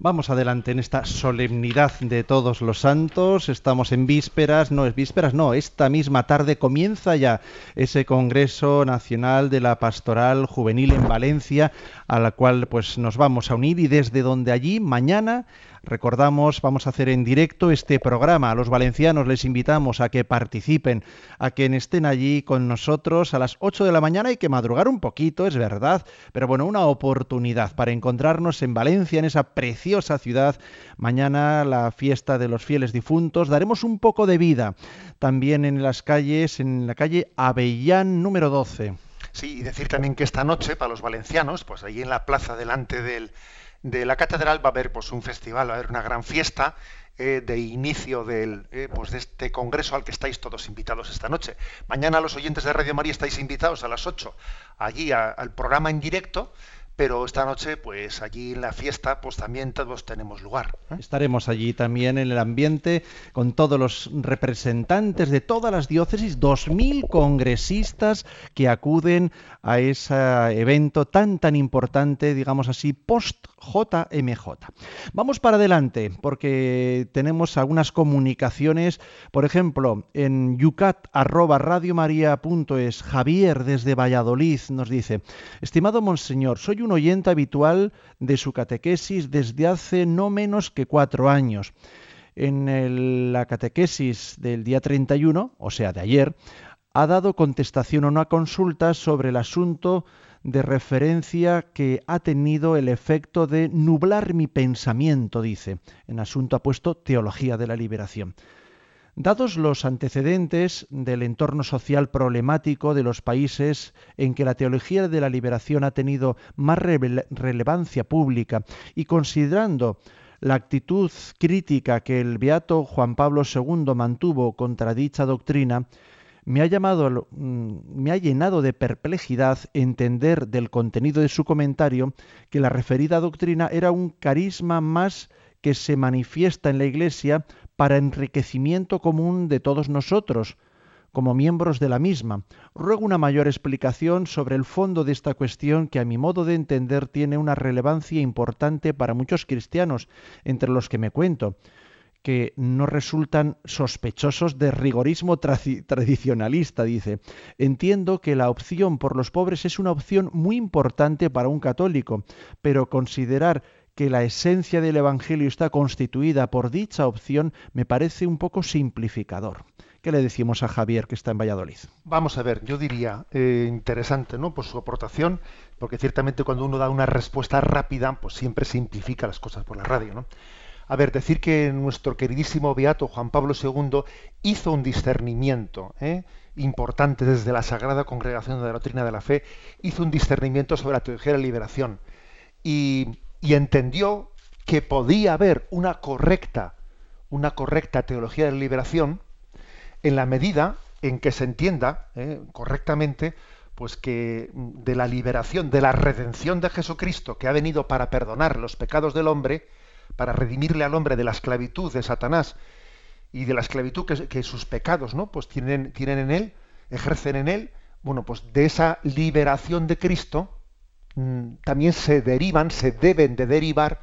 Vamos adelante en esta solemnidad de todos los santos. Estamos en vísperas, no es vísperas, no, esta misma tarde comienza ya ese Congreso Nacional de la Pastoral Juvenil en Valencia, a la cual pues nos vamos a unir y desde donde allí mañana Recordamos, vamos a hacer en directo este programa. A los valencianos les invitamos a que participen, a que estén allí con nosotros a las 8 de la mañana. Hay que madrugar un poquito, es verdad, pero bueno, una oportunidad para encontrarnos en Valencia, en esa preciosa ciudad. Mañana la fiesta de los fieles difuntos. Daremos un poco de vida también en las calles, en la calle Avellán número 12. Sí, y decir también que esta noche, para los valencianos, pues ahí en la plaza delante del de la catedral va a haber pues un festival, va a haber una gran fiesta eh, de inicio del, eh, pues de este congreso al que estáis todos invitados esta noche. Mañana los oyentes de Radio María estáis invitados a las 8 allí al programa en directo pero esta noche, pues allí en la fiesta, pues también todos tenemos lugar. ¿eh? Estaremos allí también en el ambiente con todos los representantes de todas las diócesis, 2.000 congresistas que acuden a ese evento tan, tan importante, digamos así, post JMJ. Vamos para adelante porque tenemos algunas comunicaciones, por ejemplo, en yucat@radiomaria.es Javier desde Valladolid nos dice: "Estimado monseñor, soy un oyente habitual de su catequesis desde hace no menos que cuatro años. En la catequesis del día 31, o sea, de ayer, ha dado contestación a una consulta sobre el asunto de referencia que ha tenido el efecto de nublar mi pensamiento, dice. En asunto ha puesto teología de la liberación. Dados los antecedentes del entorno social problemático de los países en que la teología de la liberación ha tenido más relevancia pública y considerando la actitud crítica que el beato Juan Pablo II mantuvo contra dicha doctrina, me ha, llamado, mm, me ha llenado de perplejidad entender del contenido de su comentario que la referida doctrina era un carisma más que se manifiesta en la Iglesia para enriquecimiento común de todos nosotros, como miembros de la misma. Ruego una mayor explicación sobre el fondo de esta cuestión que a mi modo de entender tiene una relevancia importante para muchos cristianos, entre los que me cuento, que no resultan sospechosos de rigorismo tradicionalista, dice. Entiendo que la opción por los pobres es una opción muy importante para un católico, pero considerar que la esencia del Evangelio está constituida por dicha opción me parece un poco simplificador. ¿Qué le decimos a Javier que está en Valladolid? Vamos a ver, yo diría eh, interesante, ¿no? Por su aportación, porque ciertamente cuando uno da una respuesta rápida, pues siempre simplifica las cosas por la radio, ¿no? A ver, decir que nuestro queridísimo beato Juan Pablo II hizo un discernimiento ¿eh? importante desde la Sagrada Congregación de la Doctrina de la Fe, hizo un discernimiento sobre la teología de la liberación y y entendió que podía haber una correcta, una correcta teología de liberación en la medida en que se entienda eh, correctamente pues que de la liberación, de la redención de Jesucristo, que ha venido para perdonar los pecados del hombre, para redimirle al hombre de la esclavitud de Satanás y de la esclavitud que, sus pecados ¿no? pues tienen, tienen en él, ejercen en él, bueno, pues de esa liberación de Cristo, también se derivan, se deben de derivar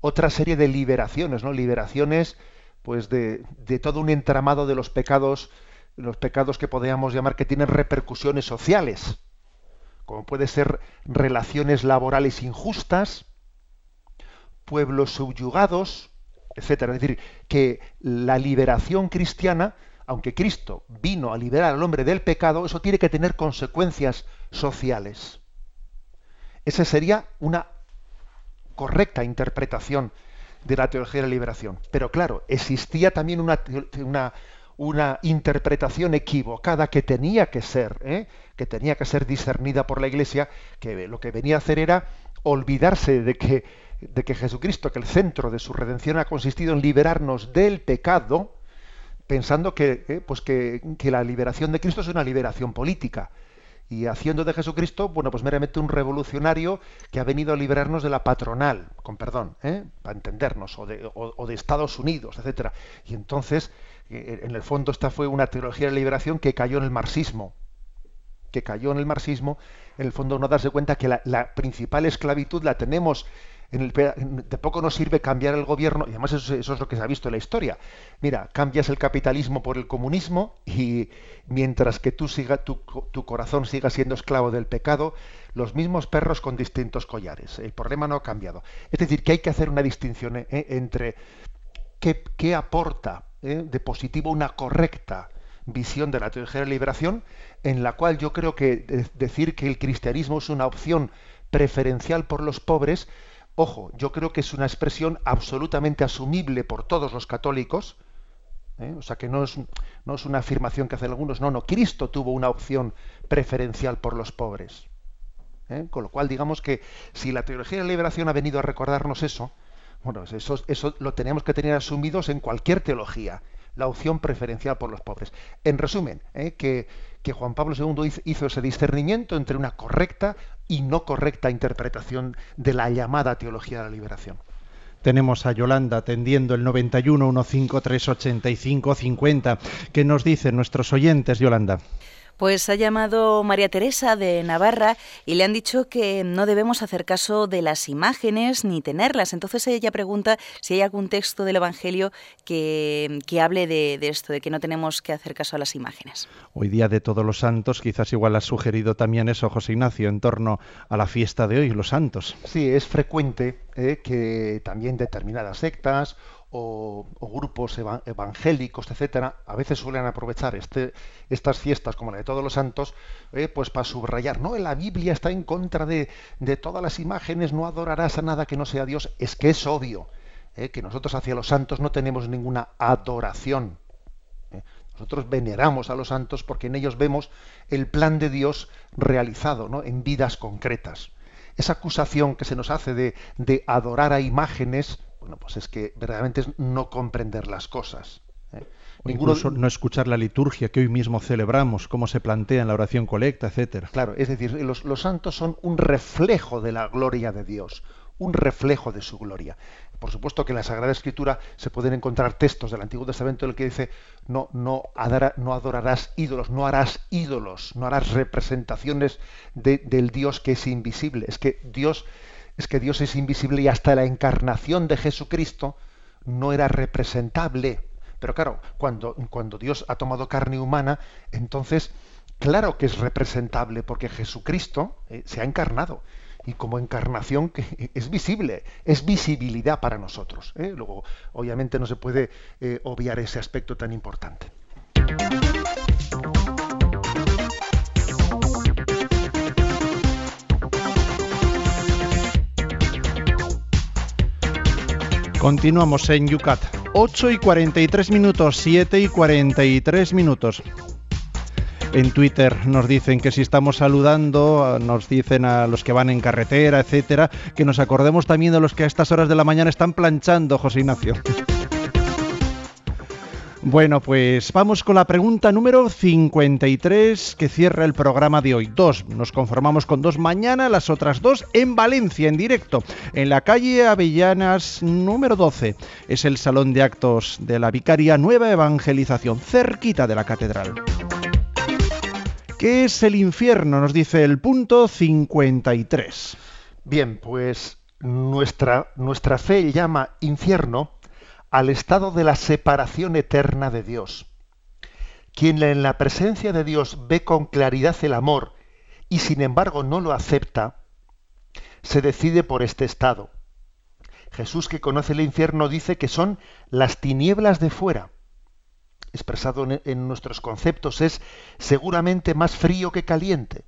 otra serie de liberaciones, ¿no? Liberaciones, pues, de, de todo un entramado de los pecados, los pecados que podríamos llamar que tienen repercusiones sociales, como puede ser relaciones laborales injustas, pueblos subyugados, etcétera. Es decir, que la liberación cristiana, aunque Cristo vino a liberar al hombre del pecado, eso tiene que tener consecuencias sociales. Esa sería una correcta interpretación de la teología de la liberación. Pero claro, existía también una, una, interpretación equivocada que tenía que ser, ¿eh? que tenía que ser discernida por la Iglesia, que lo que venía a hacer era olvidarse de que, de que Jesucristo, que el centro de su redención ha consistido en liberarnos del pecado, pensando que, ¿eh? pues que, que la liberación de Cristo es una liberación política y haciendo de Jesucristo, bueno, pues meramente un revolucionario que ha venido a librarnos de la patronal, con perdón, ¿eh? para entendernos, o de, o de, Estados Unidos, etcétera. Y entonces, eh, en el fondo, esta fue una teología de liberación que cayó en el marxismo, que cayó en el marxismo, en el fondo no darse cuenta que la, principal esclavitud la tenemos en el, de poco nos sirve cambiar el gobierno, y además eso, es lo que se ha visto en la historia. Mira, cambias el capitalismo por el comunismo y mientras que tú siga, tu, corazón siga siendo esclavo del pecado, los mismos perros con distintos collares. El problema no ha cambiado. Es decir, que hay que hacer una distinción ¿eh? entre qué, aporta ¿eh? de positivo una correcta visión de la teología de liberación, en la cual yo creo que decir que el cristianismo es una opción preferencial por los pobres, ojo, yo creo que es una expresión absolutamente asumible por todos los católicos, ¿eh? o sea que no es, no es una afirmación que hacen algunos, no, no, Cristo tuvo una opción preferencial por los pobres. ¿eh? Con lo cual, digamos que si la teología de la liberación ha venido a recordarnos eso, bueno, eso, eso lo tenemos que tener asumidos en cualquier teología la opción preferencial por los pobres. En resumen, ¿eh? que, Juan Pablo II hizo ese discernimiento entre una correcta y no correcta interpretación de la llamada teología de la liberación. Tenemos a Yolanda atendiendo el 91 153 85 50. ¿Qué nos dicen nuestros oyentes, Yolanda? Pues ha llamado María Teresa de Navarra y le han dicho que no debemos hacer caso de las imágenes ni tenerlas. Entonces ella pregunta si hay algún texto del Evangelio que, hable de, esto, de que no tenemos que hacer caso a las imágenes. Hoy día de todos los santos, quizás igual ha sugerido también eso, José Ignacio, en torno a la fiesta de hoy, los santos. Sí, es frecuente eh, que también determinadas sectas o, grupos evangélicos, etcétera, a veces suelen aprovechar este, estas fiestas como la de todos los santos, eh, pues para subrayar, no, la Biblia está en contra de, todas las imágenes, no adorarás a nada que no sea Dios. Es que es obvio eh, que nosotros hacia los santos no tenemos ninguna adoración. Eh. Nosotros veneramos a los santos porque en ellos vemos el plan de Dios realizado ¿no? en vidas concretas. Esa acusación que se nos hace de, de adorar a imágenes, bueno, pues es que verdaderamente es no comprender las cosas. ¿eh? Incluso no escuchar la liturgia que hoy mismo celebramos, cómo se plantea en la oración colecta, etcétera. Claro, es decir, los, los santos son un reflejo de la gloria de Dios, un reflejo de su gloria. Por supuesto que en la Sagrada Escritura se pueden encontrar textos del Antiguo Testamento en el que dice no, no, no adorarás ídolos, no harás ídolos, no harás representaciones del Dios que es invisible. Es que Dios es que Dios es invisible y hasta la encarnación de Jesucristo no era representable. Pero claro, cuando, cuando Dios ha tomado carne humana, entonces, claro que es representable, porque Jesucristo eh, se ha encarnado. Y como encarnación es visible, es visibilidad para nosotros. ¿eh? Luego, obviamente, no se puede eh, obviar ese aspecto tan importante. Continuamos en Yucat. 8 y 43 minutos, 7 y 43 minutos. En Twitter nos dicen que si estamos saludando, nos dicen a los que van en carretera, etcétera, que nos acordemos también de los que a estas horas de la mañana están planchando, José Ignacio. Bueno, pues vamos con la pregunta número 53 que cierra el programa de hoy. Dos, nos conformamos con dos mañana, las otras dos en Valencia, en directo, en la calle Avellanas número 12. Es el salón de actos de la Vicaria Nueva Evangelización, cerquita de la catedral. ¿Qué es el infierno? Nos dice el punto 53. Bien, pues nuestra, nuestra fe llama infierno al estado de la separación eterna de Dios. Quien en la presencia de Dios ve con claridad el amor y sin embargo no lo acepta, se decide por este estado. Jesús que conoce el infierno dice que son las tinieblas de fuera. Expresado en nuestros conceptos es seguramente más frío que caliente.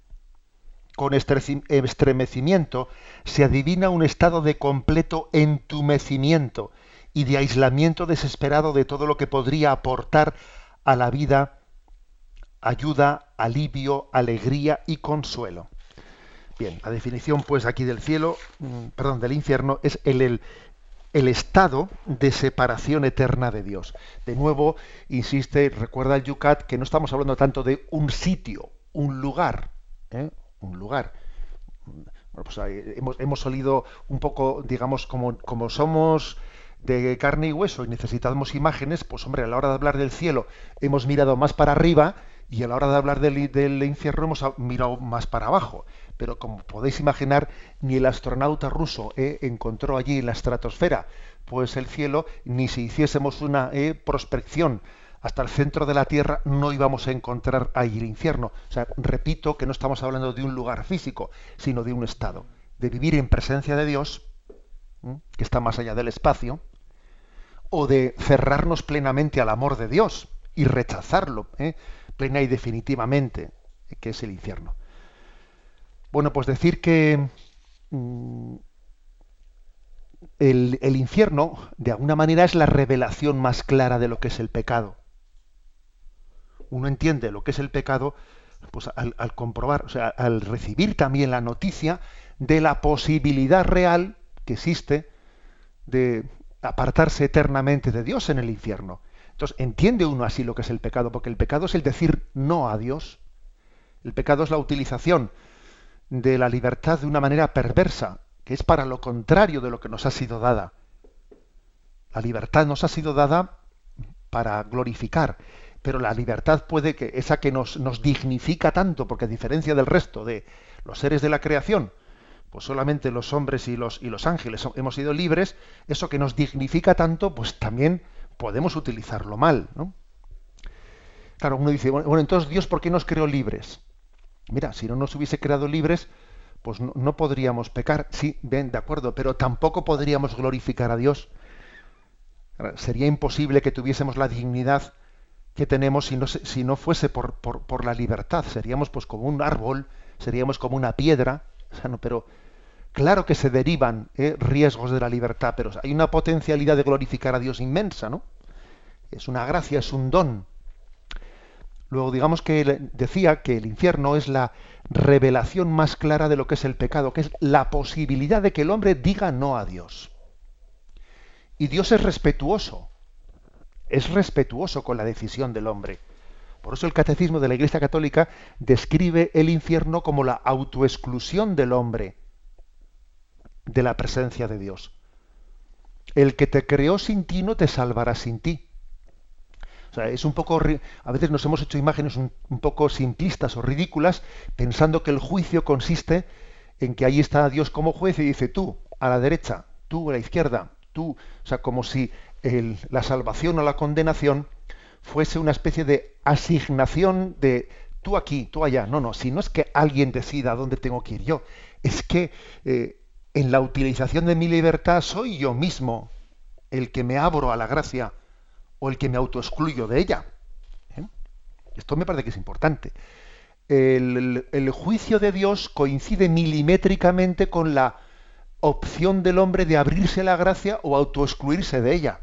Con estremecimiento se adivina un estado de completo entumecimiento y de aislamiento desesperado de todo lo que podría aportar a la vida ayuda, alivio, alegría y consuelo. Bien, la definición pues aquí del cielo, mm, perdón, del infierno es el, el, estado de separación eterna de Dios. De nuevo, insiste, recuerda el Yucat que no estamos hablando tanto de un sitio, un lugar, ¿eh? un lugar. Bueno, pues hemos, hemos olido un poco, digamos, como, como somos de carne y hueso y necesitamos imágenes, pues hombre, a la hora de hablar del cielo hemos mirado más para arriba y a la hora de hablar del, infierno hemos mirado más para abajo. Pero como podéis imaginar, ni el astronauta ruso eh, encontró allí en la estratosfera pues el cielo, ni si hiciésemos una eh, prospección hasta el centro de la Tierra no íbamos a encontrar ahí el infierno. O sea, repito que no estamos hablando de un lugar físico, sino de un estado, de vivir en presencia de Dios, que está más allá del espacio, o de cerrarnos plenamente al amor de Dios y rechazarlo ¿eh? plena y definitivamente, que es el infierno. Bueno, pues decir que mm, el, infierno, de alguna manera, es la revelación más clara de lo que es el pecado. Uno entiende lo que es el pecado pues, al, al comprobar, o sea, al recibir también la noticia de la posibilidad real que existe de apartarse eternamente de Dios en el infierno. Entonces, entiende uno así lo que es el pecado, porque el pecado es el decir no a Dios. El pecado es la utilización de la libertad de una manera perversa, que es para lo contrario de lo que nos ha sido dada. La libertad nos ha sido dada para glorificar, pero la libertad puede que esa que nos, nos dignifica tanto, porque a diferencia del resto de los seres de la creación, pues solamente los hombres y los, y los ángeles hemos sido libres, eso que nos dignifica tanto, pues también podemos utilizarlo mal, ¿no? Claro, uno dice, bueno, entonces Dios, ¿por qué nos creó libres? Mira, si no nos hubiese creado libres, pues no, podríamos pecar. Sí, bien, de acuerdo, pero tampoco podríamos glorificar a Dios. Sería imposible que tuviésemos la dignidad que tenemos si no, si no fuese por, por, la libertad. Seríamos pues como un árbol, seríamos como una piedra. Pero claro que se derivan ¿eh? riesgos de la libertad, pero hay una potencialidad de glorificar a Dios inmensa, ¿no? Es una gracia, es un don. Luego digamos que decía que el infierno es la revelación más clara de lo que es el pecado, que es la posibilidad de que el hombre diga no a Dios. Y Dios es respetuoso, es respetuoso con la decisión del hombre. Por eso el catecismo de la Iglesia Católica describe el infierno como la autoexclusión del hombre de la presencia de Dios. El que te creó sin ti no te salvará sin ti es un poco, a veces nos hemos hecho imágenes un, poco simplistas o ridículas pensando que el juicio consiste en que ahí está Dios como juez y dice tú a la derecha, tú a la izquierda, tú, o sea, como si la salvación o la condenación fuese una especie de asignación de tú aquí, tú allá. No, no, si no es que alguien decida dónde tengo que ir yo, es que eh, en la utilización de mi libertad soy yo mismo el que me abro a la gracia o el que me autoexcluyo de ella. ¿eh? Esto me parece que es importante. El, el, juicio de Dios coincide milimétricamente con la opción del hombre de abrirse a la gracia o autoexcluirse de ella.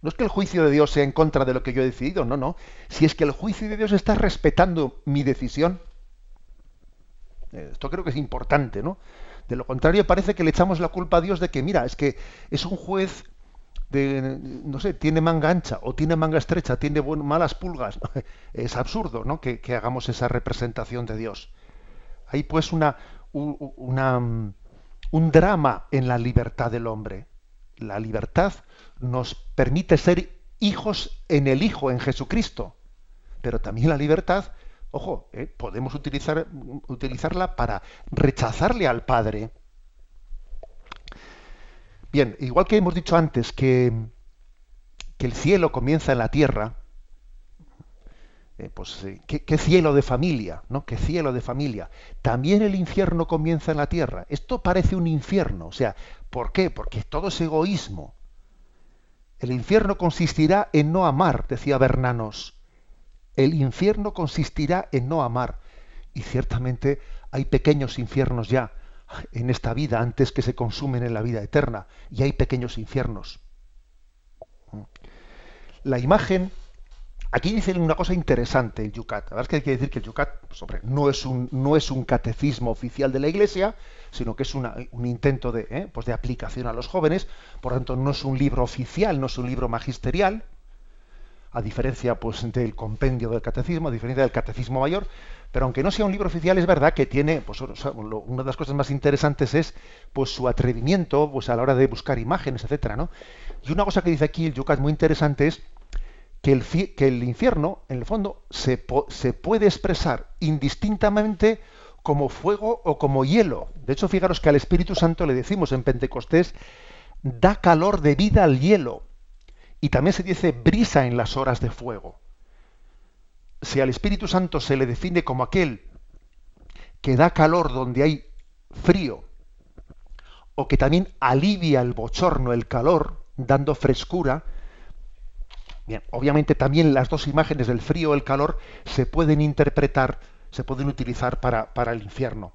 No es que el juicio de Dios sea en contra de lo que yo he decidido, no, no. Si es que el juicio de Dios está respetando mi decisión. Eh, esto creo que es importante, ¿no? De lo contrario, parece que le echamos la culpa a Dios de que, mira, es que es un juez de, no sé, tiene manga ancha o tiene manga estrecha, tiene malas pulgas. es absurdo, ¿no? Que, hagamos esa representación de Dios. Hay pues una, una, un drama en la libertad del hombre. La libertad nos permite ser hijos en el Hijo, en Jesucristo. Pero también la libertad, ojo, ¿eh? podemos utilizar, utilizarla para rechazarle al Padre. Bien, igual que hemos dicho antes que, que el cielo comienza en la tierra, eh, pues eh, ¿qué, cielo de familia, ¿no? Qué cielo de familia. También el infierno comienza en la tierra. Esto parece un infierno, o sea, ¿por qué? Porque todo es egoísmo. El infierno consistirá en no amar, decía Bernanos. El infierno consistirá en no amar. Y ciertamente hay pequeños infiernos ya, en esta vida antes que se consumen en la vida eterna. Y hay pequeños infiernos. La imagen, aquí dicen una cosa interesante el Yucat. La verdad es que hay que decir que el Yucat pues, no, es un, catecismo oficial de la Iglesia, sino que es un intento de, ¿eh? pues de aplicación a los jóvenes. Por tanto, no es un libro oficial, no es un libro magisterial. a diferencia pues, del compendio del catecismo, a diferencia del catecismo mayor, pero aunque no sea un libro oficial, es verdad que tiene, pues, una de las cosas más interesantes es pues, su atrevimiento pues, a la hora de buscar imágenes, etcétera. Y una cosa que dice aquí el Yucat muy interesante es que el, infierno, en el fondo, se, se puede expresar indistintamente como fuego o como hielo. De hecho, fijaros que al Espíritu Santo le decimos en Pentecostés, da calor de vida al hielo. Y también se dice brisa en las horas de fuego. Si al Espíritu Santo se le define como aquel que da calor donde hay frío, o que también alivia el bochorno, el calor, dando frescura, bien, obviamente también las dos imágenes del frío y el calor se pueden interpretar, se pueden utilizar para, para el infierno.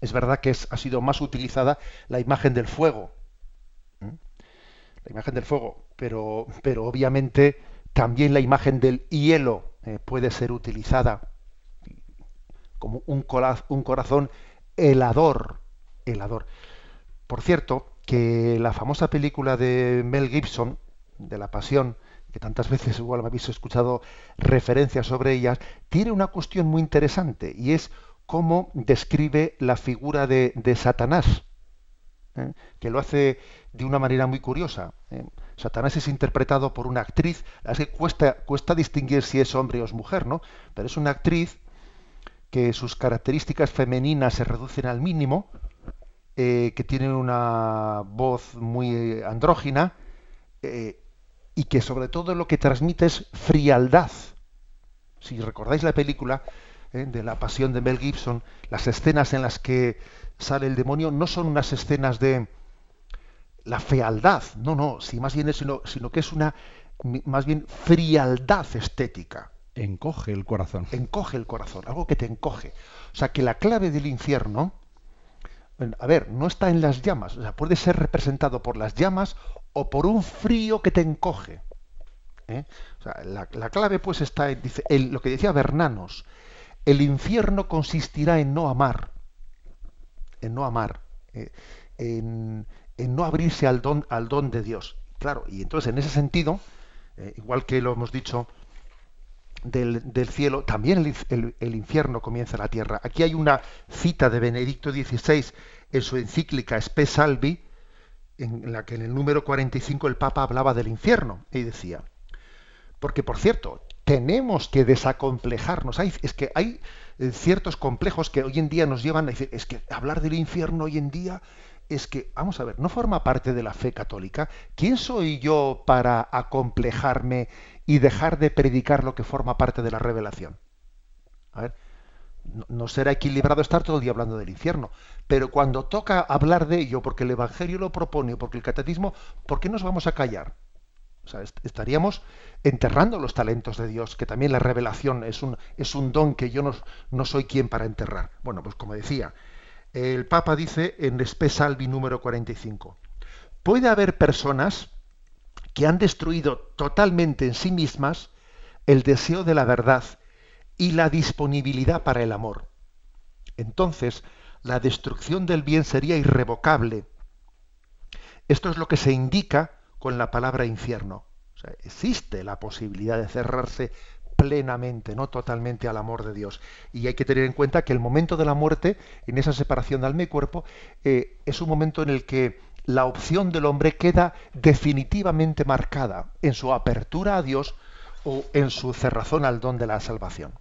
Es verdad que ha sido más utilizada la imagen del fuego, la imagen del fuego, pero, pero obviamente también la imagen del hielo eh, puede ser utilizada como un, un corazón helador, helador. Por cierto, que la famosa película de Mel Gibson, de la Pasión, tantas veces igual me habéis escuchado referencias sobre ellas, tiene una cuestión muy interesante y es cómo describe la figura de, de Satanás, ¿eh? que lo hace de una manera muy curiosa. ¿eh? Satanás es interpretado por una actriz, es que cuesta, cuesta distinguir si es hombre o es mujer, ¿no? Pero es una actriz que sus características femeninas se reducen al mínimo, eh, que tiene una voz muy andrógina y que sobre todo lo que transmite es frialdad. Si recordáis la película de la pasión de Mel Gibson, las escenas en las que sale el demonio no son unas escenas de, la fealdad, no, no, si más bien es, sino, sino que es una más bien frialdad estética. Encoge el corazón. Encoge el corazón, algo que te encoge. O sea, que la clave del infierno, a ver, no está en las llamas, o sea, puede ser representado por las llamas o por un frío que te encoge. ¿eh? O sea, la, clave pues está en, dice, lo que decía Bernanos, el infierno consistirá en no amar, en no amar, eh, en, en no abrirse al don, al don de Dios. Claro, y entonces en ese sentido, eh, igual que lo hemos dicho del, cielo, también el, infierno comienza en la tierra. Aquí hay una cita de Benedicto XVI en su encíclica Spe Salvi, en la que en el número 45 el Papa hablaba del infierno y decía, porque por cierto, tenemos que desacomplejarnos. Hay, es que hay eh, ciertos complejos que hoy en día nos llevan a decir, es que hablar del infierno hoy en día es que, vamos a ver, no forma parte de la fe católica. ¿Quién soy yo para acomplejarme y dejar de predicar lo que forma parte de la revelación? A ver, no, será equilibrado estar todo el día hablando del infierno, pero cuando toca hablar de ello, porque el Evangelio lo propone, porque el catecismo, ¿por qué nos vamos a callar? O sea, estaríamos enterrando los talentos de Dios, que también la revelación es un, es un don que yo no, no soy quien para enterrar. Bueno, pues como decía, el Papa dice en Spe Salvi número 45, puede haber personas que han destruido totalmente en sí mismas el deseo de la verdad y la disponibilidad para el amor. Entonces, la destrucción del bien sería irrevocable. Esto es lo que se indica con la palabra infierno. existe la posibilidad de cerrarse plenamente, no totalmente al amor de Dios. Y hay que tener en cuenta que el momento de la muerte, en esa separación de alma y cuerpo, eh, es un momento en el que la opción del hombre queda definitivamente marcada en su apertura a Dios o en su cerrazón al don de la salvación.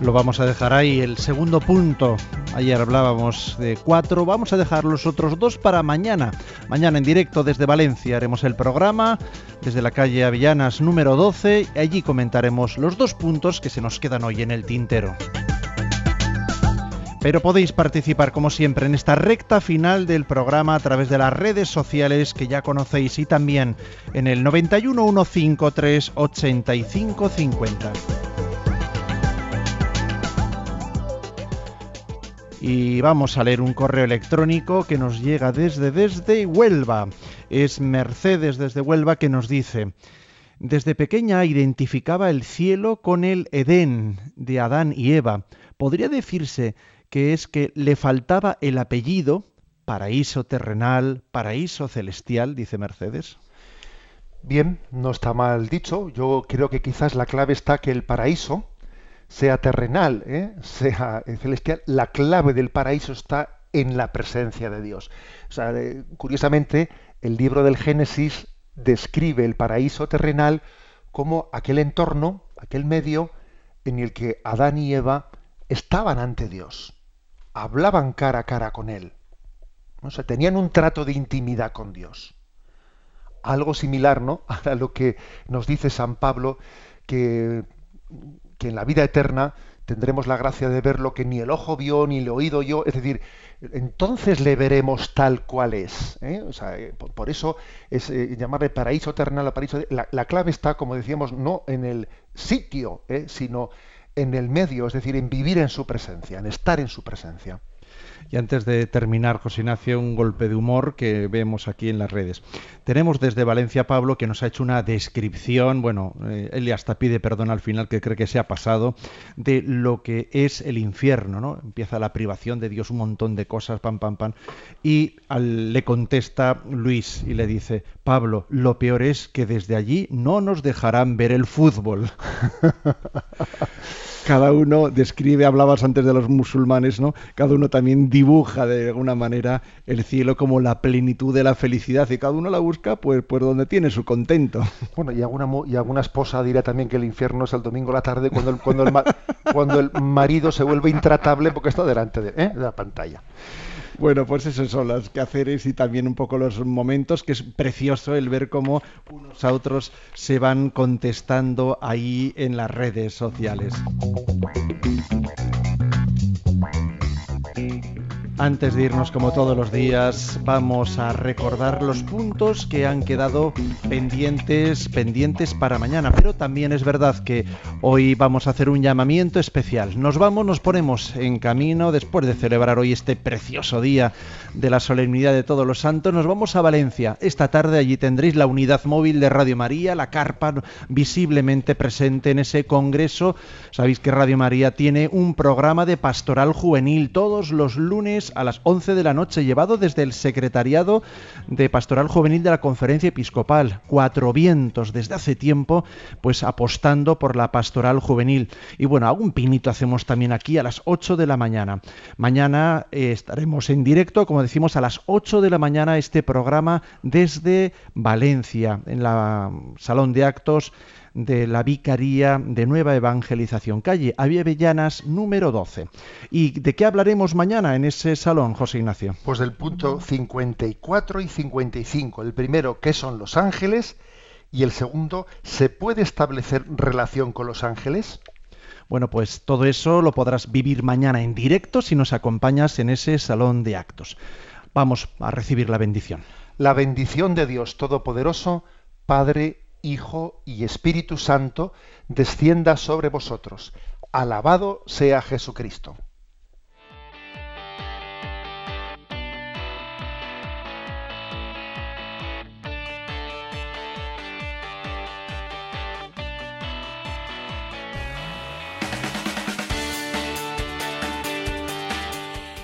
Lo vamos a dejar ahí, el segundo punto Ayer hablábamos de cuatro, vamos a dejar los otros dos para mañana. Mañana en directo desde Valencia haremos el programa desde la calle Avillanas número 12 y allí comentaremos los dos puntos que se nos quedan hoy en el tintero. Pero podéis participar como siempre en esta recta final del programa a través de las redes sociales que ya conocéis y también en el 91 153 8550. Y vamos a leer un correo electrónico que nos llega desde, desde Huelva. Es Mercedes desde Huelva que nos dice, desde pequeña identificaba el cielo con el Edén de Adán y Eva, podría decirse que es que le faltaba el apellido, paraíso terrenal, paraíso celestial, dice Mercedes. Bien, no está mal dicho. Yo creo que quizás la clave está que el paraíso, sea terrenal, ¿eh? sea celestial, la clave del paraíso está en la presencia de Dios. O sea, curiosamente, el libro del Génesis describe el paraíso terrenal como aquel entorno, aquel medio en el que Adán y Eva estaban ante Dios, hablaban cara a cara con Él, o sea, tenían un trato de intimidad con Dios. Algo similar, ¿no? A lo que nos dice San Pablo, que, que en la vida eterna tendremos la gracia de ver lo que ni el ojo vio ni el oído yo, es decir, entonces le veremos tal cual es. ¿eh? O sea, eh, por, eso es eh, llamarle paraíso eterno. La, la, clave está, como decíamos, no en el sitio, sino en el medio, es decir, en vivir en su presencia, en estar en su presencia. Y antes de terminar, José Ignacio, un golpe de humor que vemos aquí en las redes. Tenemos desde Valencia Pablo que nos ha hecho una descripción, bueno, eh, él hasta pide perdón al final que cree que se ha pasado, de lo que es el infierno, ¿no? Empieza la privación de Dios, un montón de cosas, pam, pam, pam. Y le contesta Luis y le dice, Pablo, lo peor es que desde allí no nos dejarán ver el fútbol. cada uno describe, hablabas antes de los musulmanes, ¿no? Cada uno también dibuja de alguna manera el cielo como la plenitud de la felicidad y cada uno la busca pues, pues donde tiene su contento. Bueno, y alguna, y alguna esposa dirá también que el infierno es el domingo a la tarde cuando el, cuando el, cuando el marido se vuelve intratable porque está delante de ¿eh? la pantalla. Bueno, pues esos son los quehaceres y también un poco los momentos, que es precioso el ver cómo unos a otros se van contestando ahí en las redes sociales. Antes de irnos como todos los días, vamos a recordar los puntos que han quedado pendientes, pendientes para mañana. Pero también es verdad que hoy vamos a hacer un llamamiento especial. Nos vamos, nos ponemos en camino después de celebrar hoy este precioso día de la solemnidad de todos los santos. Nos vamos a Valencia. Esta tarde allí tendréis la unidad móvil de Radio María, la carpa visiblemente presente en ese congreso. Sabéis que Radio María tiene un programa de pastoral juvenil todos los lunes a las 11 de la noche, llevado desde el Secretariado de Pastoral Juvenil de la Conferencia Episcopal. Cuatro vientos desde hace tiempo, pues apostando por la pastoral juvenil. Y bueno, algún pinito hacemos también aquí a las 8 de la mañana. Mañana eh, estaremos en directo, como decimos, a las 8 de la mañana este programa desde Valencia, en la Salón de Actos de la Vicaría de Nueva Evangelización, calle Avellanas número 12. ¿Y de qué hablaremos mañana en ese salón, José Ignacio? Pues del punto 54 y 55. El primero, ¿qué son los ángeles? Y el segundo, ¿se puede establecer relación con los ángeles? Bueno, pues todo eso lo podrás vivir mañana en directo si nos acompañas en ese salón de actos. Vamos a recibir la bendición. La bendición de Dios Todopoderoso, Padre, Hijo y Espíritu Santo, descienda sobre vosotros. Alabado sea Jesucristo.